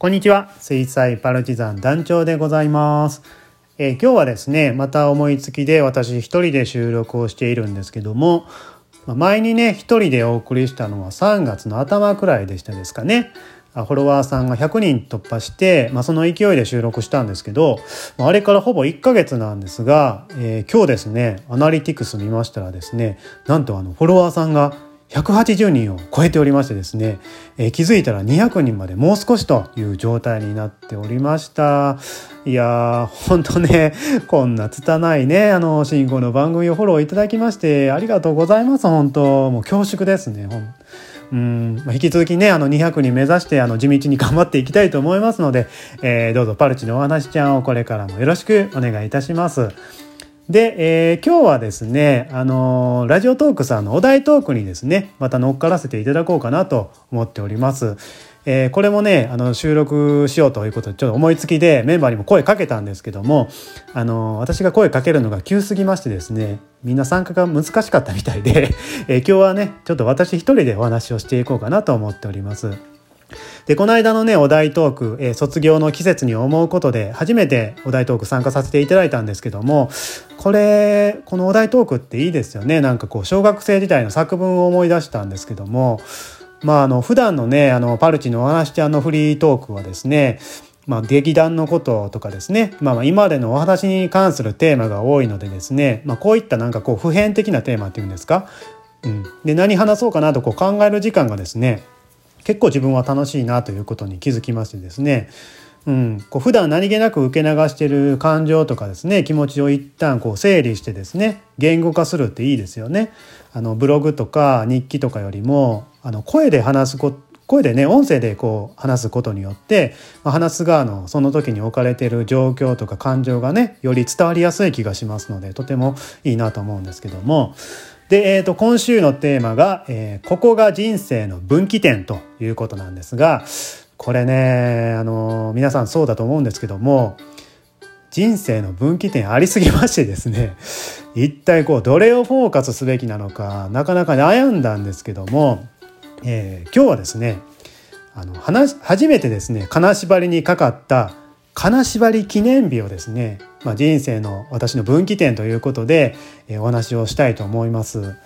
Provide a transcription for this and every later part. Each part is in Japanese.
こんにちは。水彩パルチザン団長でございます、えー今日はですねまた思いつきで私一人で収録をしているんですけども前にね一人でお送りしたのは3月の頭くらいでしたですかね。フォロワーさんが100人突破して、まあ、その勢いで収録したんですけどああれからほぼ1ヶ月なんですが、えー今日ですねアナリティクス見ましたらですねなんとあのフォロワーさんが180人を超えておりましてですね、えー気づいたら200人までもう少しという状態になっておりましたいやー本当ねこんな拙いねあの進行の番組をフォローいただきましてありがとうございます本当もう恐縮ですねうん引き続きねあの200人目指してあの地道に頑張っていきたいと思いますので、えーどうぞパルチのお話ちゃんをこれからもよろしくお願いいたします。で、えー今日はですね、あのーラジオトークさんのお題トークにですね、また乗っからせていただこうかなと思っております。えーこれもね、あの、収録しようということで、ちょっと思いつきでメンバーにも声かけたんですけども、あのー私が声かけるのが急すぎましてですね、みんな参加が難しかったみたいで、えー今日はね、ちょっと私一人でお話をしていこうかなと思っております。でこの間のねお題トーク、えー卒業の季節に思うことで初めてお題トーク参加させていただいたんですけどもこれこのお題トークっていいですよね。なんかこう小学生時代の作文を思い出したんですけどもまああの普段のねあのパルチのお話ちゃんのフリートークはですねまあ、劇団のこととかですね、まあ、まあ今までのお話に関するテーマが多いのでですね、まあ、こういったなんかこう普遍的なテーマっていうんですか、うん、で何話そうかなとこう考える時間がですね結構自分は楽しいなということに気づきましてですね、うん、こう普段何気なく受け流してる感情とかですね気持ちを一旦こう整理してですね言語化するっていいですよね。あのブログとか日記とかよりもあの声で話すこ声でね音声でこう話すことによって、まあ、話す側のその時に置かれている状況とか感情がねより伝わりやすい気がしますのでとてもいいなと思うんですけども。で、えー、と今週のテーマが、えーここが人生の分岐点」ということなんですがこれね、あの皆さんそうだと思うんですけども人生の分岐点ありすぎましてですね一体こうどれをフォーカスすべきなのかなかなか悩んだんですけども、えー今日はですねあの話初めてですね金縛りにかかった金縛り記念日をですね、まあ、人生の私の分岐点ということで、えお話をしたいと思います。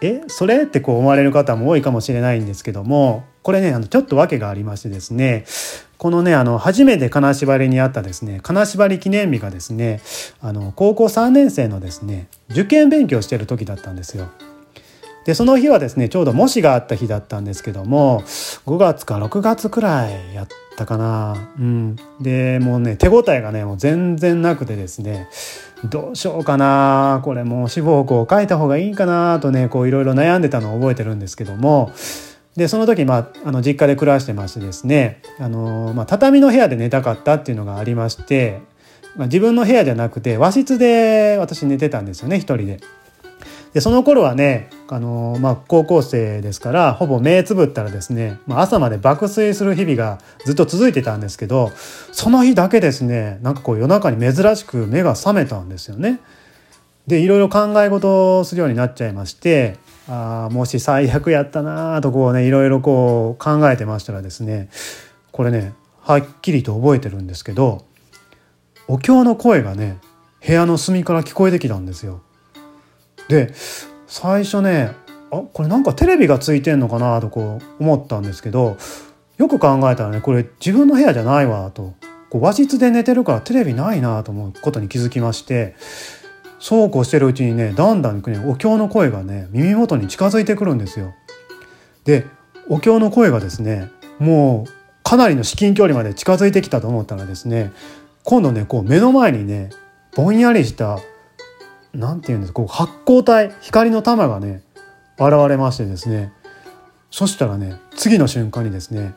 えそれってこう思われる方も多いかもしれないんですけどもこれねあのちょっと訳がありましてですねこのねあの初めて金縛りにあったですね金縛り記念日がですねあの高校3年生のですね受験勉強してる時だったんですよ。でその日はですねちょうど模試があった日だったんですけども5月か6月くらいやったかな。うん。でもうね手応えがねもう全然なくてですねどうしようかな。これもう志望校を書いた方がいいかなとねこういろいろ悩んでたのを覚えてるんですけども。でその時、まあ、あの実家で暮らしてましてですねあの、まあ、畳の部屋で寝たかったっていうのがありまして、まあ、自分の部屋じゃなくて和室で私寝てたんですよね一人で。でその頃はねあの、まあ、高校生ですからほぼ目つぶったらですね、まあ、朝まで爆睡する日々がずっと続いてたんですけどその日だけですねなんかこう夜中に珍しく目が覚めたんですよね。でいろいろ考え事をするようになっちゃいましてあーもし最悪やったなとこうねいろいろこう考えてましたらですねこれねはっきりと覚えてるんですけどお経の声がね部屋の隅から聞こえてきたんですよ。で最初ねあこれなんかテレビがついてんのかなとこう思ったんですけどよく考えたらねこれ自分の部屋じゃないわとこう和室で寝てるからテレビないなと思うことに気づきましてそうこうしてるうちにねだんだんねお経の声がね耳元に近づいてくるんですよ。でお経の声がですねもうかなりの至近距離まで近づいてきたと思ったらですね今度ねこう目の前にねぼんやりしたなんていうんですかこう発光体光の玉がね現れましてですね。そしたらね次の瞬間にですね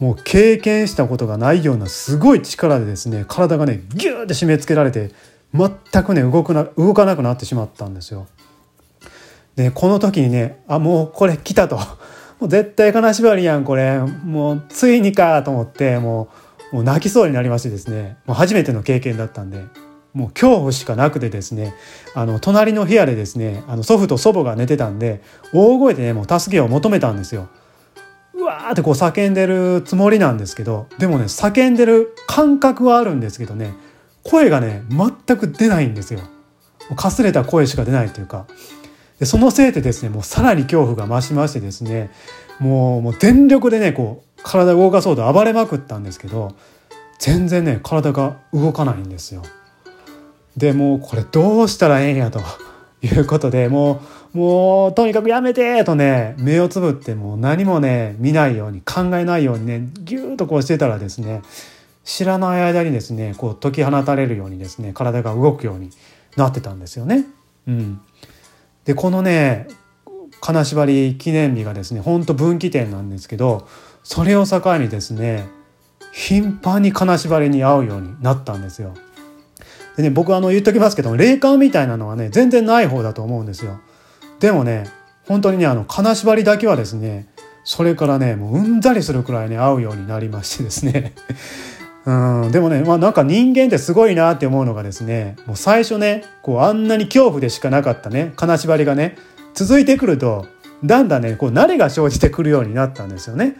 もう経験したことがないようなすごい力でですね体がねギューって締め付けられて全くね動くな動かなくなってしまったんですよ。でこの時にねあもうこれ来たと。もう絶対金縛りやんこれ。もうついにかと思ってもうもう泣きそうになりましてですね。もう初めての経験だったんで。もう恐怖しかなくてですねあの隣の部屋でですねあの祖父と祖母が寝てたんで大声でねもう助けを求めたんですよ。うわーってこう叫んでるつもりなんですけどでもね叫んでる感覚はあるんですけどね声がね全く出ないんですよ。かすれた声しか出ないというかでそのせいでですねもうさらに恐怖が増しましてですねもうもう全力でねこう体を動かそうと暴れまくったんですけど全然ね体が動かないんですよ。でもうこれどうしたらええんやと いうことでもうもうとにかくやめてとね目をつぶってもう何もね見ないように考えないようにねギューッとこうしてたらですね知らない間にですねこう解き放たれるようにですね体が動くようになってたんですよね。うん、でこのね金縛り記念日がですねほんと分岐点なんですけどそれを境にですね頻繁に金縛りに会うようになったんですよ。でね僕あの言っときますけど霊感みたいなのはね全然ない方だと思うんですよ。でもね本当にねあの金縛りだけはですねそれからねもううんざりするくらいね会うようになりましてですね うんでもね、まあ、なんか人間ってすごいなって思うのがですねもう最初ねこうあんなに恐怖でしかなかったね金縛りがね続いてくるとだんだんねこう慣れが生じてくるようになったんですよね。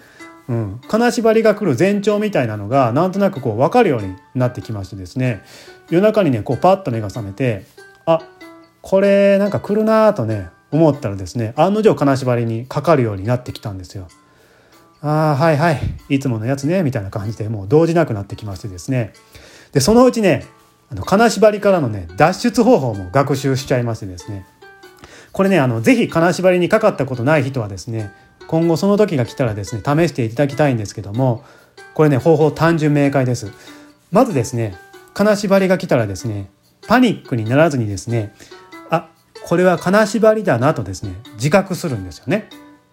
うん、金縛りが来る前兆みたいなのがなんとなくこう分かるようになってきましてですね夜中にねこうパッと目が覚めてあこれなんか来るなとね思ったらですね案の定金縛りにかかるようになってきたんですよ。ああはいはいいつものやつねみたいな感じでもう動じなくなってきましてですね。でそのうちねあの金縛りからのね脱出方法も学習しちゃいましてですね。これねあのぜひ金縛りにかかったことない人はですね今後その時が来たらですね試していただきたいんですけどもこれね方法単純明快です。まずですね金縛りが来たらですねパニックにならずにですねあこれは金縛りだなとですね自覚するんですよね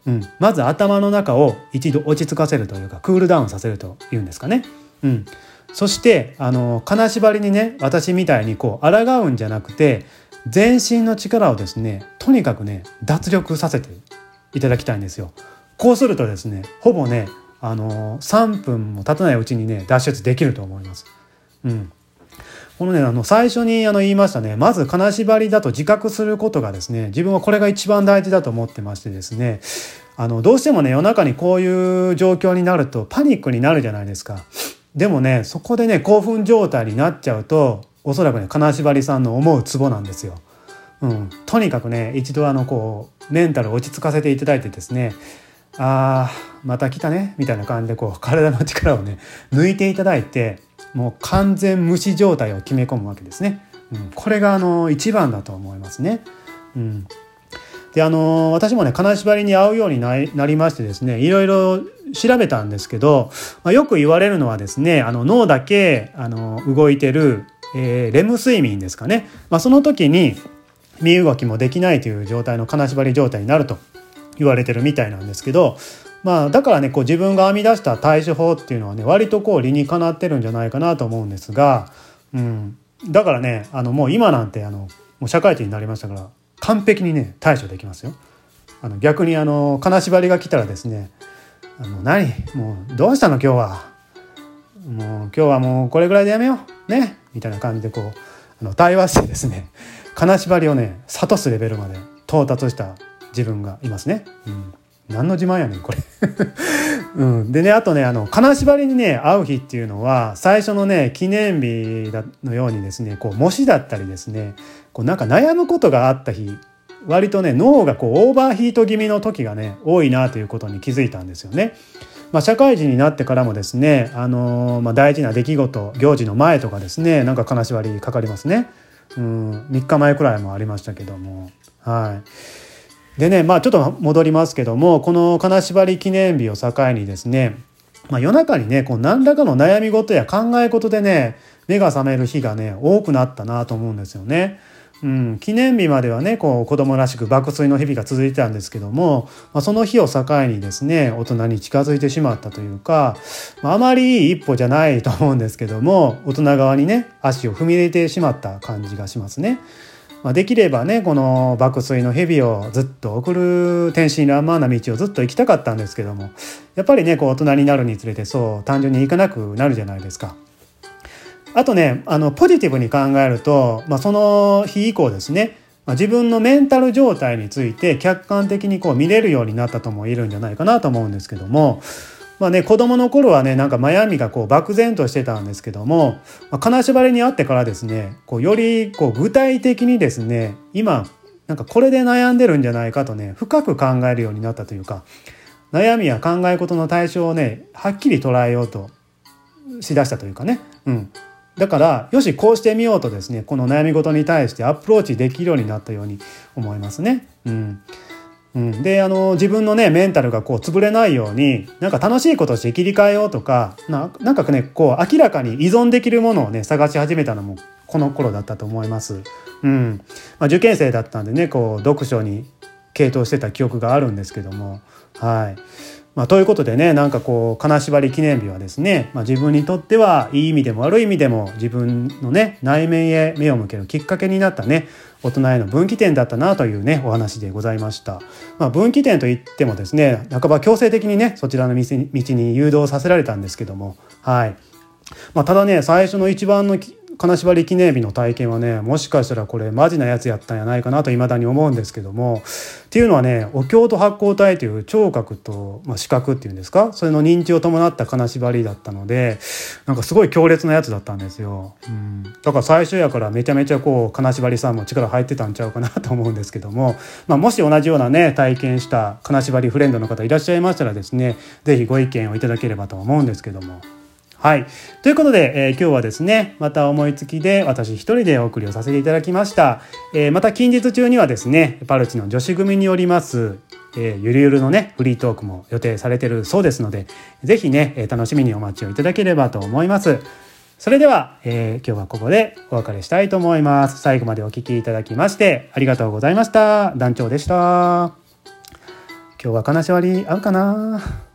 うん、まず頭の中を一度落ち着かせるというかクールダウンさせるというんですかね。うん、そしてあの金縛りにね私みたいにこう抗うんじゃなくて全身の力をですねとにかくね脱力させていただきたいんですよ。こうするとですねほぼねあの3分も経たないうちにね脱出できると思います。うん、このねあの最初にあの言いましたねまず金縛りだと自覚することがですね自分はこれが一番大事だと思ってましてですねあのどうしてもね夜中にこういう状況になるとパニックになるじゃないですか。でもねそこでね興奮状態になっちゃうとおそらくね金縛りさんの思うツボなんですよ。うん、とにかくね一度あのこうメンタル落ち着かせていただいてですねあーまた来たねみたいな感じでこう体の力をね抜いていただいてもう完全無視状態を決め込むわけですね。うん、これがあの一番だと思いますね。うん、であの私もね金縛りに合うようになりましてですねいろいろ調べたんですけど、まあ、よく言われるのはですねあの脳だけあの動いてる、えー、レム睡眠ですかね、まあ、その時に身動きもできないという状態の金縛り状態になると言われてるみたいなんですけどまあだからねこう自分が編み出した対処法っていうのはね割とこう理にかなってるんじゃないかなと思うんですが、うん、だからねあのもう今なんてあのもう社会人になりましたから完璧にね対処できますよ。あの逆にあの金縛りが来たらですね「あの何？もうどうしたの今日は」もう今日はもうこれぐらいでやめよう。ね？みたいな感じでこうあの対話してですね金縛りをね諭すレベルまで到達した自分がいますね。うん。何の自慢やねんこれ うん、でねあとねあの金縛りにね会う日っていうのは最初のね記念日のようにですねこう模試だったりですねこうなんか悩むことがあった日割とね脳がこうオーバーヒート気味の時がね多いなということに気づいたんですよね。まあ、社会人になってからもですね、あのー、まあ、大事な出来事行事の前とかですねなんか金縛りかかりますね。うん3日前くらいもありましたけどもはい。でねまあちょっと戻りますけどもこの金縛り記念日を境にですね、まあ、夜中にねこう何らかの悩み事や考え事でね目が覚める日がね多くなったなと思うんですよね。うん、記念日まではねこう子供らしく爆睡の日々が続いてたんですけども、まあ、その日を境にですね大人に近づいてしまったというか、まあ、あまりいい一歩じゃないと思うんですけども大人側にね足を踏み入れてしまった感じがしますね。まあ、できればねこの爆睡の蛇をずっと送る天真爛漫な道をずっと行きたかったんですけどもやっぱりねこう大人になるにつれてそう単純に行かなくなるじゃないですか。あとねあのポジティブに考えると、まあ、その日以降ですねまあ、自分のメンタル状態について客観的にこう見れるようになったとも言えるんじゃないかなと思うんですけどもまあね子供の頃はねなんか悩みがこう漠然としてたんですけども、まあ、金縛りにあってからですねこうよりこう具体的にですね今なんかこれで悩んでるんじゃないかとね深く考えるようになったというか悩みや考え事の対象をねはっきり捉えようとしだしたというかね、うん、だからよしこうしてみようとですねこの悩み事に対してアプローチできるようになったように思いますね。うん。うん、であの自分のねメンタルがこう潰れないようになんか楽しいことして切り替えようとかななんかねこう明らかに依存できるものをね探し始めたのもこの頃だったと思います。うんまあ、受験生だったんでねこう読書に傾倒してた記憶があるんですけどもはい。まあ、ということでねなんかこう金縛り記念日はですね、まあ、自分にとってはいい意味でも悪い意味でも自分のね内面へ目を向けるきっかけになったね大人への分岐点だったなというねお話でございました。まあ、分岐点といってもですね半ば強制的にねそちらの道に誘導させられたんですけどもはい。まあ、ただね最初の一番の金縛り記念日の体験はねもしかしたらこれマジなやつやったんやないかなと未だに思うんですけどもっていうのはねお経と発光体という聴覚と、まあ、視覚っていうんですか？それの認知を伴った金縛りだったのでなんかすごい強烈なやつだったんですよ。うん、だから最初やからめちゃめちゃこう金縛りさんも力入ってたんちゃうかなと思うんですけども、まあ、もし同じようなね体験した金縛りフレンドの方いらっしゃいましたらですね是非ご意見をいただければと思うんですけども。はい。ということで、えー、今日はですね、また思いつきで私一人でお送りをさせていただきました。えー、また近日中にはですね、パルチの女子組によります、えー、ゆるゆるのね、フリートークも予定されてるそうですので、ぜひね、え楽しみにお待ちをいただければと思います。それでは、え今日はここでお別れしたいと思います。最後までお聴きいただきましてありがとうございました。団長でした。今日は金縛り合うかな？